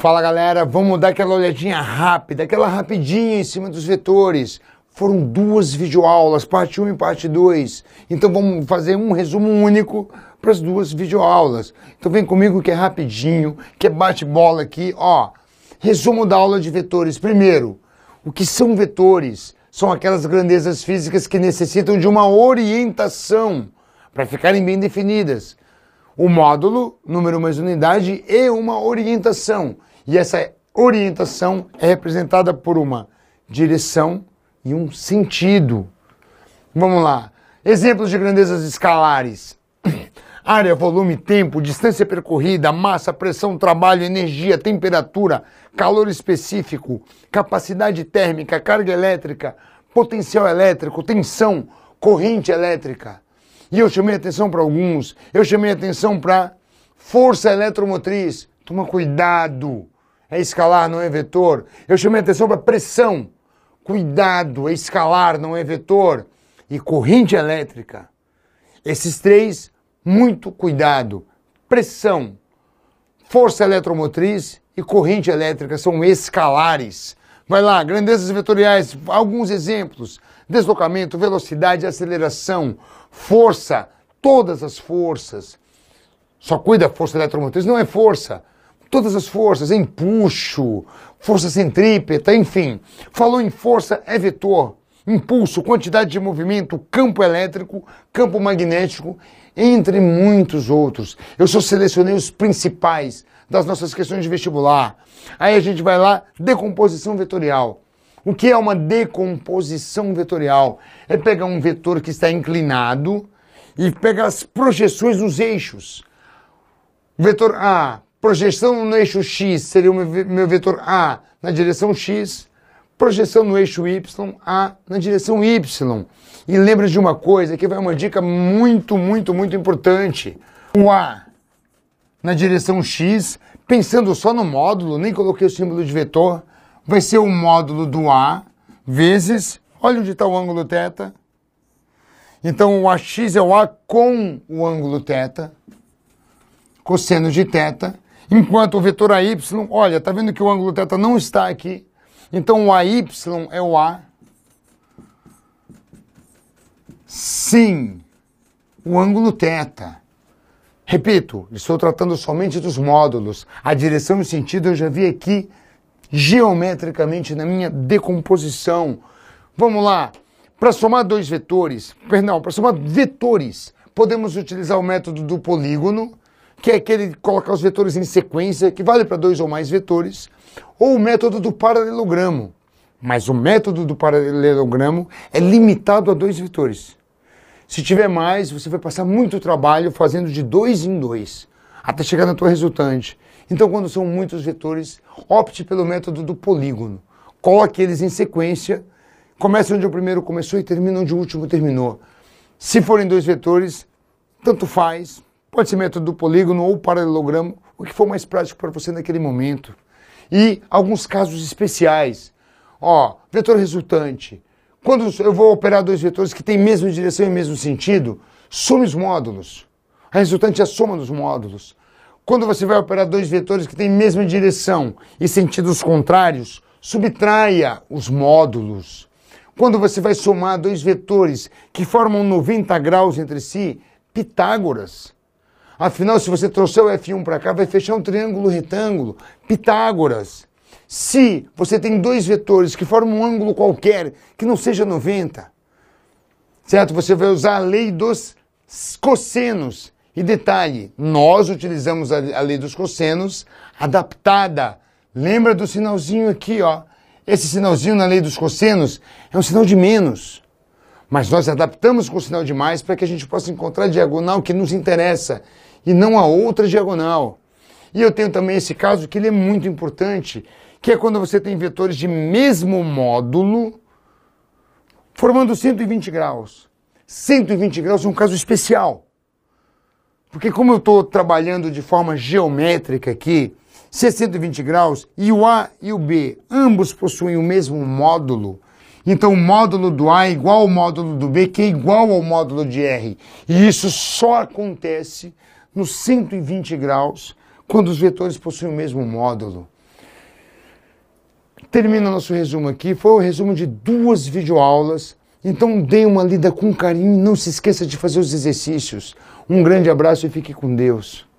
Fala galera, vamos dar aquela olhadinha rápida, aquela rapidinha em cima dos vetores. Foram duas videoaulas, parte 1 e parte 2. Então vamos fazer um resumo único para as duas videoaulas. Então vem comigo que é rapidinho, que é bate-bola aqui, ó. Resumo da aula de vetores. Primeiro, o que são vetores? São aquelas grandezas físicas que necessitam de uma orientação para ficarem bem definidas. O módulo, número mais unidade e uma orientação. E essa orientação é representada por uma direção e um sentido. Vamos lá. Exemplos de grandezas escalares. Área, volume, tempo, distância percorrida, massa, pressão, trabalho, energia, temperatura, calor específico, capacidade térmica, carga elétrica, potencial elétrico, tensão, corrente elétrica. E eu chamei atenção para alguns, eu chamei atenção para força eletromotriz. Toma cuidado, é escalar, não é vetor. Eu chamei atenção para pressão. Cuidado, é escalar, não é vetor. E corrente elétrica. Esses três, muito cuidado. Pressão, força eletromotriz e corrente elétrica são escalares. Vai lá, grandezas vetoriais, alguns exemplos: deslocamento, velocidade, aceleração, força, todas as forças. Só cuida da força eletromotriz, não é força. Todas as forças, empuxo, força centrípeta, enfim. Falou em força, é vetor. Impulso, quantidade de movimento, campo elétrico, campo magnético, entre muitos outros. Eu só selecionei os principais das nossas questões de vestibular. Aí a gente vai lá, decomposição vetorial. O que é uma decomposição vetorial? É pegar um vetor que está inclinado e pegar as projeções nos eixos. Vetor A, projeção no eixo X seria o meu vetor A na direção X, projeção no eixo Y, A na direção Y. E lembra de uma coisa, que vai uma dica muito, muito, muito importante. O A na direção x, pensando só no módulo, nem coloquei o símbolo de vetor, vai ser o módulo do A vezes, olha onde está o ângulo θ. Então o AX é o A com o ângulo θ, cosseno de θ, enquanto o vetor AY, olha, está vendo que o ângulo θ não está aqui, então o AY é o A, sim, o ângulo θ. Repito, estou tratando somente dos módulos. A direção e o sentido eu já vi aqui geometricamente na minha decomposição. Vamos lá. Para somar dois vetores, perdão, para somar vetores, podemos utilizar o método do polígono, que é aquele de colocar os vetores em sequência, que vale para dois ou mais vetores, ou o método do paralelogramo. Mas o método do paralelogramo é limitado a dois vetores. Se tiver mais, você vai passar muito trabalho fazendo de dois em dois, até chegar na tua resultante. Então, quando são muitos vetores, opte pelo método do polígono. Coloque eles em sequência, comece onde o primeiro começou e termine onde o último terminou. Se forem dois vetores, tanto faz, pode ser método do polígono ou paralelogramo, o que for mais prático para você naquele momento. E alguns casos especiais. Ó, vetor resultante. Quando eu vou operar dois vetores que têm mesma direção e mesmo sentido, some os módulos. A resultante é a soma dos módulos. Quando você vai operar dois vetores que têm mesma direção e sentidos contrários, subtraia os módulos. Quando você vai somar dois vetores que formam 90 graus entre si, Pitágoras. Afinal, se você trouxer o F1 para cá, vai fechar um triângulo retângulo. Pitágoras. Se você tem dois vetores que formam um ângulo qualquer que não seja 90, certo? Você vai usar a lei dos cossenos. E detalhe, nós utilizamos a lei dos cossenos adaptada. Lembra do sinalzinho aqui, ó? Esse sinalzinho na lei dos cossenos é um sinal de menos. Mas nós adaptamos com o sinal de mais para que a gente possa encontrar a diagonal que nos interessa e não a outra diagonal. E eu tenho também esse caso que ele é muito importante, que é quando você tem vetores de mesmo módulo formando 120 graus. 120 graus é um caso especial. Porque como eu estou trabalhando de forma geométrica aqui, se é 120 graus e o A e o B ambos possuem o mesmo módulo, então o módulo do A é igual ao módulo do B, que é igual ao módulo de R. E isso só acontece nos 120 graus quando os vetores possuem o mesmo módulo. Termina nosso resumo aqui. Foi o resumo de duas videoaulas. Então dê uma lida com carinho e não se esqueça de fazer os exercícios. Um grande abraço e fique com Deus.